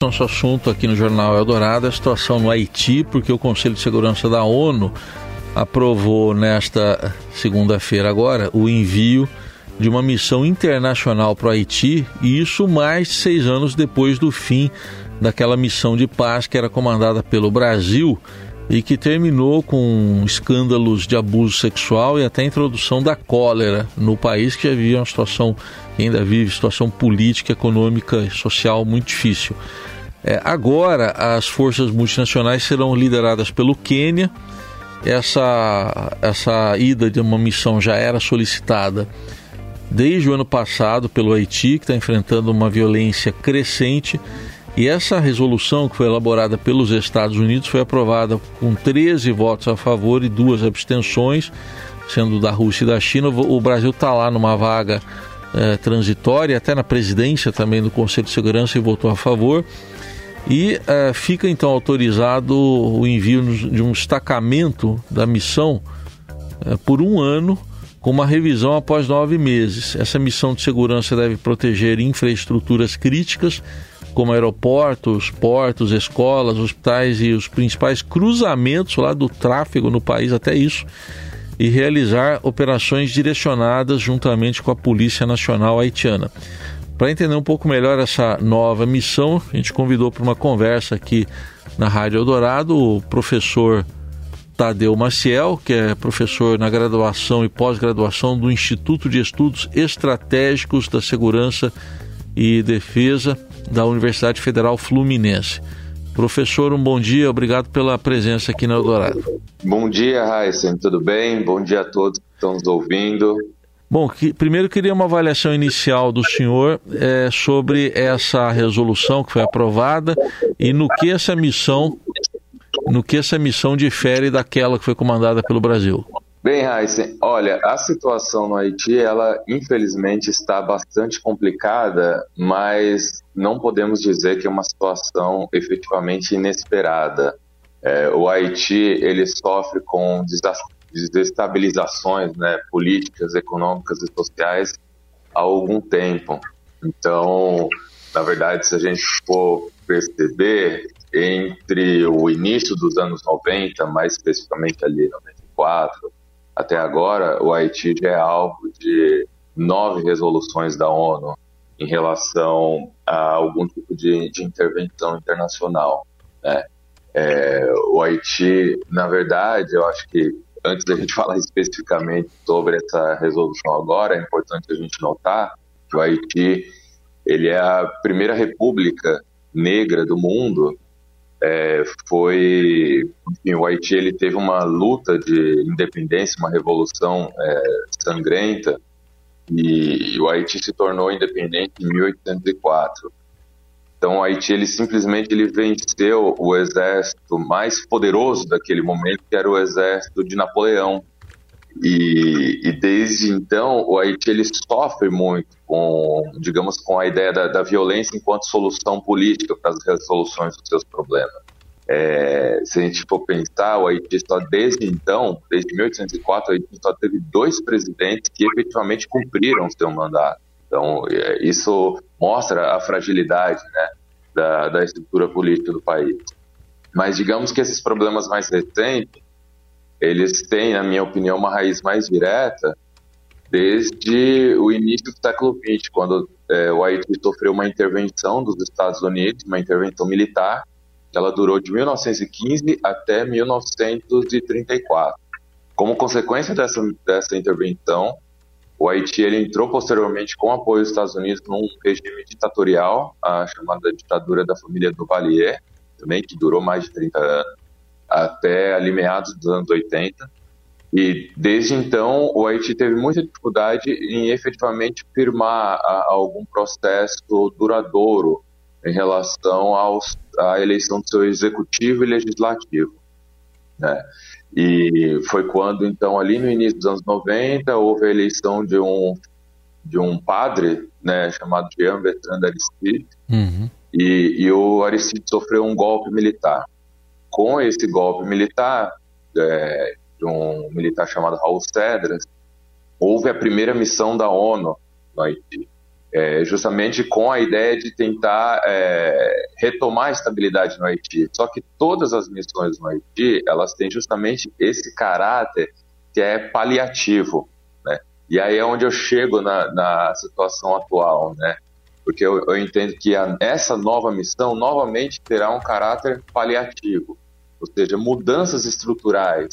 Nosso assunto aqui no Jornal Eldorado é a situação no Haiti, porque o Conselho de Segurança da ONU aprovou nesta segunda-feira agora o envio de uma missão internacional para o Haiti, e isso mais de seis anos depois do fim daquela missão de paz que era comandada pelo Brasil e que terminou com escândalos de abuso sexual e até introdução da cólera no país, que vivia uma situação, ainda vive situação política, econômica e social muito difícil. É, agora, as forças multinacionais serão lideradas pelo Quênia. Essa, essa ida de uma missão já era solicitada desde o ano passado pelo Haiti, que está enfrentando uma violência crescente. E essa resolução, que foi elaborada pelos Estados Unidos, foi aprovada com 13 votos a favor e duas abstenções, sendo da Rússia e da China. O Brasil está lá numa vaga é, transitória, até na presidência também do Conselho de Segurança e votou a favor. E uh, fica então autorizado o envio de um destacamento da missão uh, por um ano, com uma revisão após nove meses. Essa missão de segurança deve proteger infraestruturas críticas, como aeroportos, portos, escolas, hospitais e os principais cruzamentos lá do tráfego no país, até isso, e realizar operações direcionadas juntamente com a Polícia Nacional Haitiana. Para entender um pouco melhor essa nova missão, a gente convidou para uma conversa aqui na Rádio Eldorado o professor Tadeu Maciel, que é professor na graduação e pós-graduação do Instituto de Estudos Estratégicos da Segurança e Defesa da Universidade Federal Fluminense. Professor, um bom dia, obrigado pela presença aqui na Eldorado. Bom dia, Raíssen, tudo bem? Bom dia a todos que estão nos ouvindo. Bom, que, primeiro queria uma avaliação inicial do senhor é, sobre essa resolução que foi aprovada e no que essa missão, no que essa missão difere daquela que foi comandada pelo Brasil. Bem, Heisen, olha, a situação no Haiti, ela infelizmente está bastante complicada, mas não podemos dizer que é uma situação efetivamente inesperada. É, o Haiti, ele sofre com desestabilizações né, políticas, econômicas e sociais há algum tempo. Então, na verdade, se a gente for perceber, entre o início dos anos 90, mais especificamente ali 94, até agora, o Haiti já é alvo de nove resoluções da ONU em relação a algum tipo de, de intervenção internacional. Né? É, o Haiti, na verdade, eu acho que antes da gente falar especificamente sobre essa resolução agora, é importante a gente notar que o Haiti ele é a primeira república negra do mundo. É, foi, enfim, o Haiti ele teve uma luta de independência, uma revolução é, sangrenta, e, e o Haiti se tornou independente em 1804. Então, o Haiti ele simplesmente ele venceu o exército mais poderoso daquele momento, que era o exército de Napoleão. E, e desde então, o Haiti ele sofre muito com, digamos, com a ideia da, da violência enquanto solução política para as resoluções dos seus problemas. É, se a gente for pensar, o Haiti só desde então, desde 1804, o Haiti só teve dois presidentes que efetivamente cumpriram seu mandato. Então, é, isso mostra a fragilidade né, da, da estrutura política do país. Mas digamos que esses problemas mais recentes, eles têm, na minha opinião, uma raiz mais direta desde o início do século XX, quando é, o Haiti sofreu uma intervenção dos Estados Unidos, uma intervenção militar, ela durou de 1915 até 1934. Como consequência dessa, dessa intervenção, o Haiti ele entrou posteriormente com apoio dos Estados Unidos num regime ditatorial, a chamada ditadura da família Duvalier, também que durou mais de 30 anos, até ali meados dos anos 80. E desde então o Haiti teve muita dificuldade em efetivamente firmar a, a algum processo duradouro em relação aos, à eleição do seu executivo e legislativo. Né? E foi quando, então, ali no início dos anos 90, houve a eleição de um, de um padre, né, chamado Jean Bertrand Aristide, uhum. e, e o Aristide sofreu um golpe militar. Com esse golpe militar, é, de um militar chamado Raul Cedras, houve a primeira missão da ONU no Haiti. é, justamente com a ideia de tentar é, retomar a estabilidade no Haiti. Só que todas as missões no Haiti, elas têm justamente esse caráter que é paliativo, né? E aí é onde eu chego na, na situação atual, né? Porque eu, eu entendo que a, essa nova missão novamente terá um caráter paliativo, ou seja, mudanças estruturais.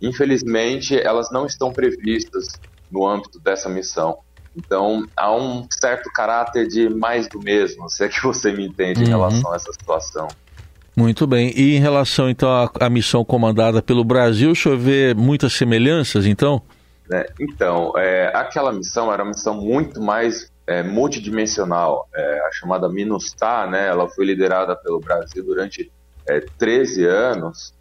Infelizmente, elas não estão previstas no âmbito dessa missão. Então, há um certo caráter de mais do mesmo, se é que você me entende uhum. em relação a essa situação. Muito bem. E em relação, então, à, à missão comandada pelo Brasil, o senhor vê muitas semelhanças, então? É, então, é, aquela missão era uma missão muito mais é, multidimensional. É, a chamada MINUSTAH, né, ela foi liderada pelo Brasil durante 13 é, anos,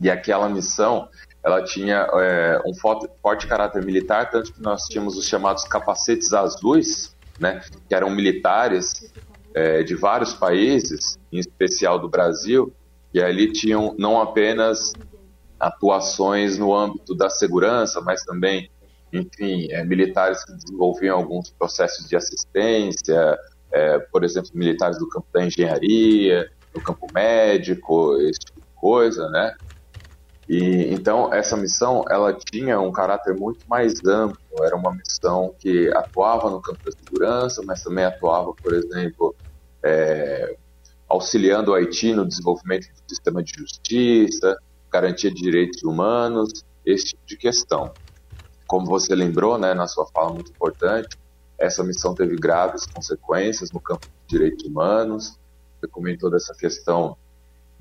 e aquela missão ela tinha é, um forte, forte, caráter militar, tanto que nós tínhamos os chamados capacetes azuis, né, que eram militares é, de vários países, em especial do Brasil, e ali tinham não apenas atuações no âmbito da segurança, mas também, enfim, é, militares que desenvolviam alguns processos de assistência, é, por exemplo, militares do campo da engenharia, do campo médico, esse tipo de coisa, né? E então essa missão ela tinha um caráter muito mais amplo. Era uma missão que atuava no campo da segurança, mas também atuava, por exemplo, é, auxiliando o Haiti no desenvolvimento do sistema de justiça, garantia de direitos humanos, esse tipo de questão. Como você lembrou, né, na sua fala muito importante, essa missão teve graves consequências no campo de direitos humanos. Você comentou dessa questão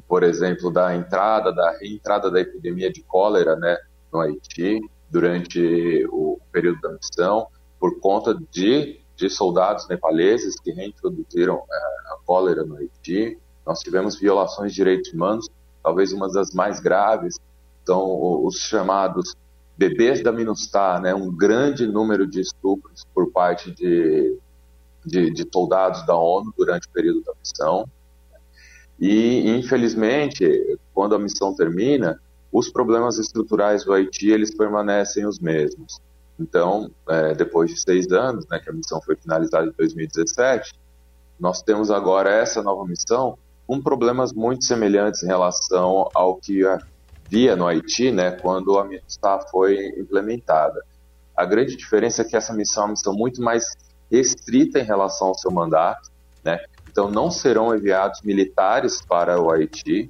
por exemplo, da entrada, da reentrada da epidemia de cólera né, no Haiti durante o período da missão, por conta de, de soldados nepaleses que reintroduziram é, a cólera no Haiti. Nós tivemos violações de direitos humanos, talvez uma das mais graves, são os chamados bebês da MINUSTAH, né, um grande número de estupros por parte de, de, de soldados da ONU durante o período da missão. E, infelizmente, quando a missão termina, os problemas estruturais do Haiti eles permanecem os mesmos. Então, é, depois de seis anos, né, que a missão foi finalizada em 2017, nós temos agora essa nova missão com problemas muito semelhantes em relação ao que havia no Haiti, né, quando a missão foi implementada. A grande diferença é que essa missão é uma missão muito mais restrita em relação ao seu mandato, né? Então, não serão enviados militares para o Haiti,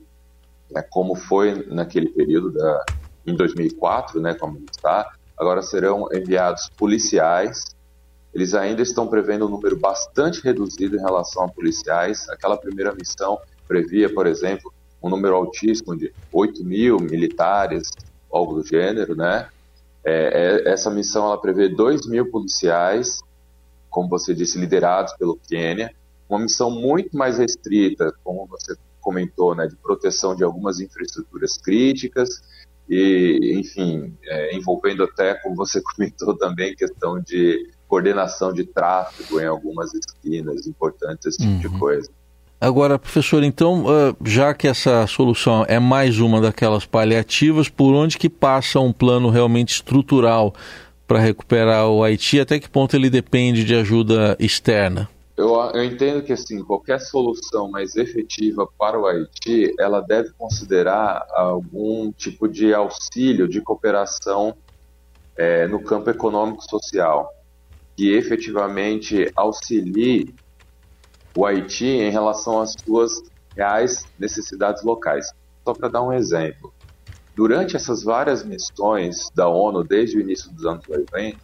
né, como foi naquele período da, em 2004, né, como está. Agora serão enviados policiais. Eles ainda estão prevendo um número bastante reduzido em relação a policiais. Aquela primeira missão previa, por exemplo, um número altíssimo de 8 mil militares, algo do gênero, né? É, é, essa missão ela prevê 2 mil policiais, como você disse, liderados pelo Quênia, uma missão muito mais restrita, como você comentou, né, de proteção de algumas infraestruturas críticas e, enfim, é, envolvendo até, como você comentou também, questão de coordenação de tráfego em algumas esquinas importantes, esse tipo uhum. de coisa. Agora, professor, então, já que essa solução é mais uma daquelas paliativas, por onde que passa um plano realmente estrutural para recuperar o Haiti? Até que ponto ele depende de ajuda externa? Eu, eu entendo que assim qualquer solução mais efetiva para o Haiti, ela deve considerar algum tipo de auxílio, de cooperação é, no campo econômico-social, que efetivamente auxilie o Haiti em relação às suas reais necessidades locais. Só para dar um exemplo, durante essas várias missões da ONU desde o início dos anos 80,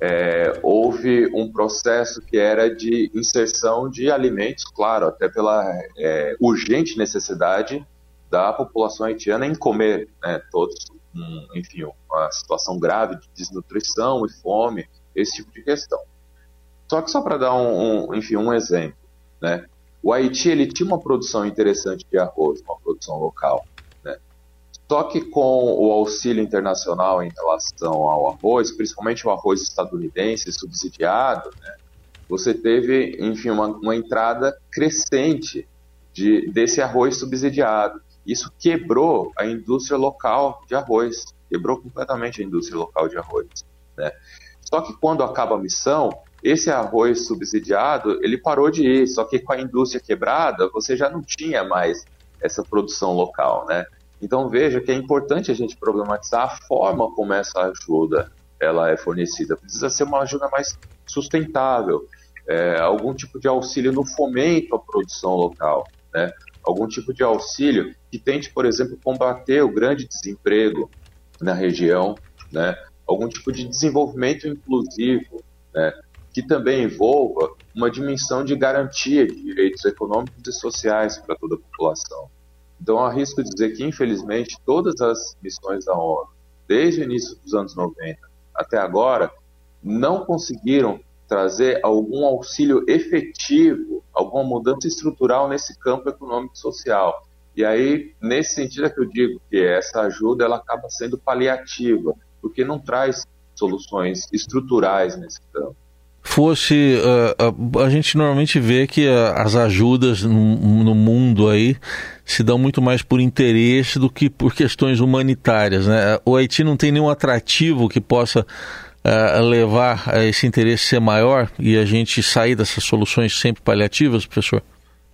é, houve um processo que era de inserção de alimentos, claro, até pela é, urgente necessidade da população haitiana em comer, né, todos, um, enfim, uma situação grave de desnutrição e fome, esse tipo de questão. Só que só para dar um, um, enfim, um exemplo, né, o Haiti ele tinha uma produção interessante de arroz, uma produção local. Só que com o auxílio internacional em relação ao arroz, principalmente o arroz estadunidense subsidiado, né, você teve, enfim, uma, uma entrada crescente de, desse arroz subsidiado. Isso quebrou a indústria local de arroz, quebrou completamente a indústria local de arroz. Né? Só que quando acaba a missão, esse arroz subsidiado, ele parou de ir, só que com a indústria quebrada, você já não tinha mais essa produção local, né? Então veja que é importante a gente problematizar a forma como essa ajuda ela é fornecida. Precisa ser uma ajuda mais sustentável, é, algum tipo de auxílio no fomento à produção local, né? algum tipo de auxílio que tente, por exemplo, combater o grande desemprego na região, né? algum tipo de desenvolvimento inclusivo, né? que também envolva uma dimensão de garantia de direitos econômicos e sociais para toda a população. Então, arrisco dizer que, infelizmente, todas as missões da ONU, desde o início dos anos 90 até agora, não conseguiram trazer algum auxílio efetivo, alguma mudança estrutural nesse campo econômico e social. E aí, nesse sentido é que eu digo que essa ajuda ela acaba sendo paliativa, porque não traz soluções estruturais nesse campo fosse uh, a gente normalmente vê que uh, as ajudas no, no, mundo aí se dão muito mais por interesse do que por questões humanitárias, né? O Haiti não tem nenhum atrativo que possa uh, levar a esse interesse ser maior e a gente sair dessas soluções sempre paliativas, professor?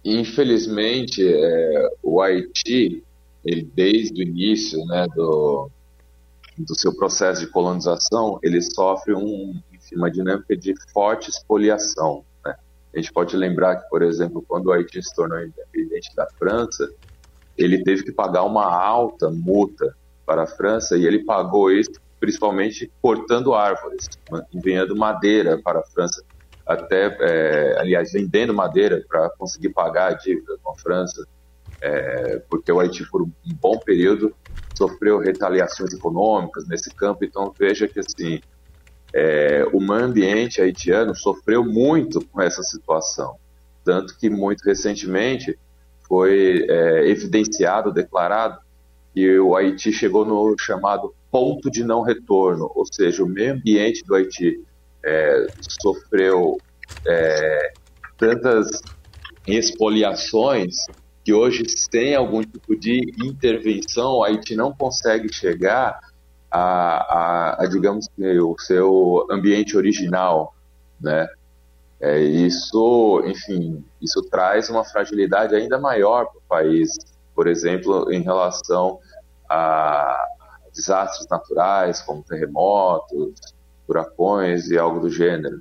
Infelizmente, é, o Haiti, ele, desde o início né, do, do seu processo de colonização, ele sofre um, uma dinâmica de forte expoliação. A gente pode lembrar que, por exemplo, quando o Haiti se tornou independente da França, ele teve que pagar uma alta multa para a França e ele pagou isso principalmente cortando árvores, enviando madeira para a França, até, é, aliás, vendendo madeira para conseguir pagar a dívida com a França, é, porque o Haiti, por um bom período, sofreu retaliações econômicas nesse campo. Então, veja que assim, é, o meio ambiente haitiano sofreu muito com essa situação. Tanto que, muito recentemente, foi é, evidenciado, declarado, que o Haiti chegou no chamado ponto de não retorno, ou seja, o meio ambiente do Haiti é, sofreu é, tantas expoliações que hoje, sem algum tipo de intervenção, o Haiti não consegue chegar a, a, a digamos, o seu ambiente original, né? É, isso, enfim, isso traz uma fragilidade ainda maior para o país, por exemplo, em relação a desastres naturais, como terremotos, furacões e algo do gênero.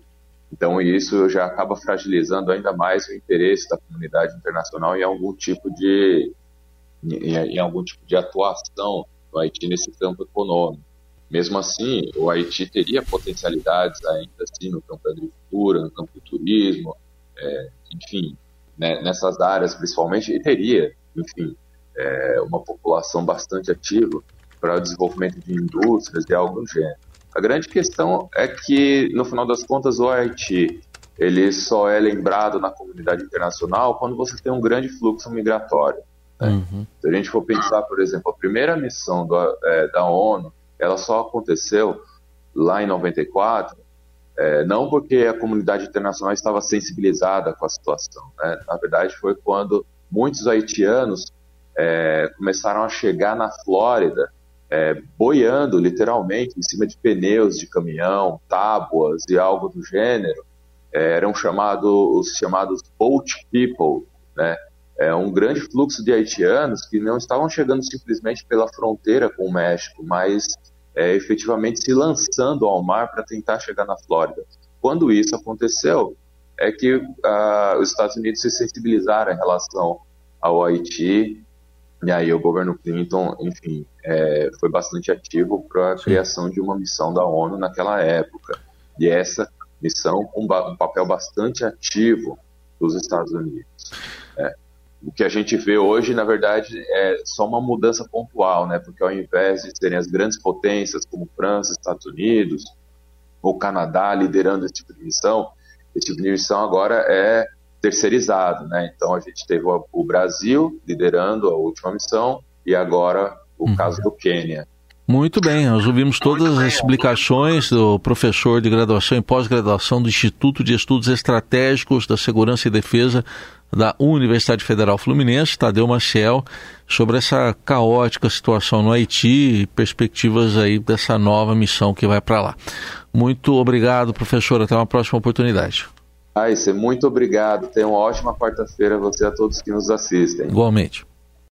Então, isso já acaba fragilizando ainda mais o interesse da comunidade internacional em algum tipo de, em, em algum tipo de atuação no Haiti nesse campo econômico. Mesmo assim, o Haiti teria potencialidades ainda assim no campo da agricultura, no campo do turismo, é, enfim, né, nessas áreas principalmente, e teria, enfim, é, uma população bastante ativa para o desenvolvimento de indústrias e algo do gênero. A grande questão é que, no final das contas, o Haiti ele só é lembrado na comunidade internacional quando você tem um grande fluxo migratório. Né? Uhum. Se a gente for pensar, por exemplo, a primeira missão do, é, da ONU, ela só aconteceu lá em 94, é, não porque a comunidade internacional estava sensibilizada com a situação. Né? Na verdade, foi quando muitos haitianos é, começaram a chegar na Flórida é, boiando literalmente em cima de pneus de caminhão, tábuas e algo do gênero, é, eram chamados os chamados boat people, né? É um grande fluxo de haitianos que não estavam chegando simplesmente pela fronteira com o México, mas é, efetivamente se lançando ao mar para tentar chegar na Flórida. Quando isso aconteceu, é que uh, os Estados Unidos se sensibilizaram em relação ao Haiti e aí o governo Clinton, enfim, é, foi bastante ativo para a criação de uma missão da ONU naquela época. E essa missão com um papel bastante ativo dos Estados Unidos. É. O que a gente vê hoje, na verdade, é só uma mudança pontual, né? Porque ao invés de serem as grandes potências como França, Estados Unidos ou Canadá liderando esse tipo de missão, esse tipo de missão agora é terceirizado, né? Então a gente teve o, Brasil liderando a última missão e agora o uhum. caso do Quênia. Muito bem, nós ouvimos todas as explicações do professor de graduação e pós-graduação do Instituto de Estudos Estratégicos da Segurança e Defesa da Universidade Federal Fluminense, Tadeu Maciel, sobre essa caótica situação no Haiti e perspectivas aí dessa nova missão que vai para lá. Muito obrigado, professor. Até uma próxima oportunidade. Aisse, muito obrigado. Tenha uma ótima quarta-feira você a todos que nos assistem. Igualmente.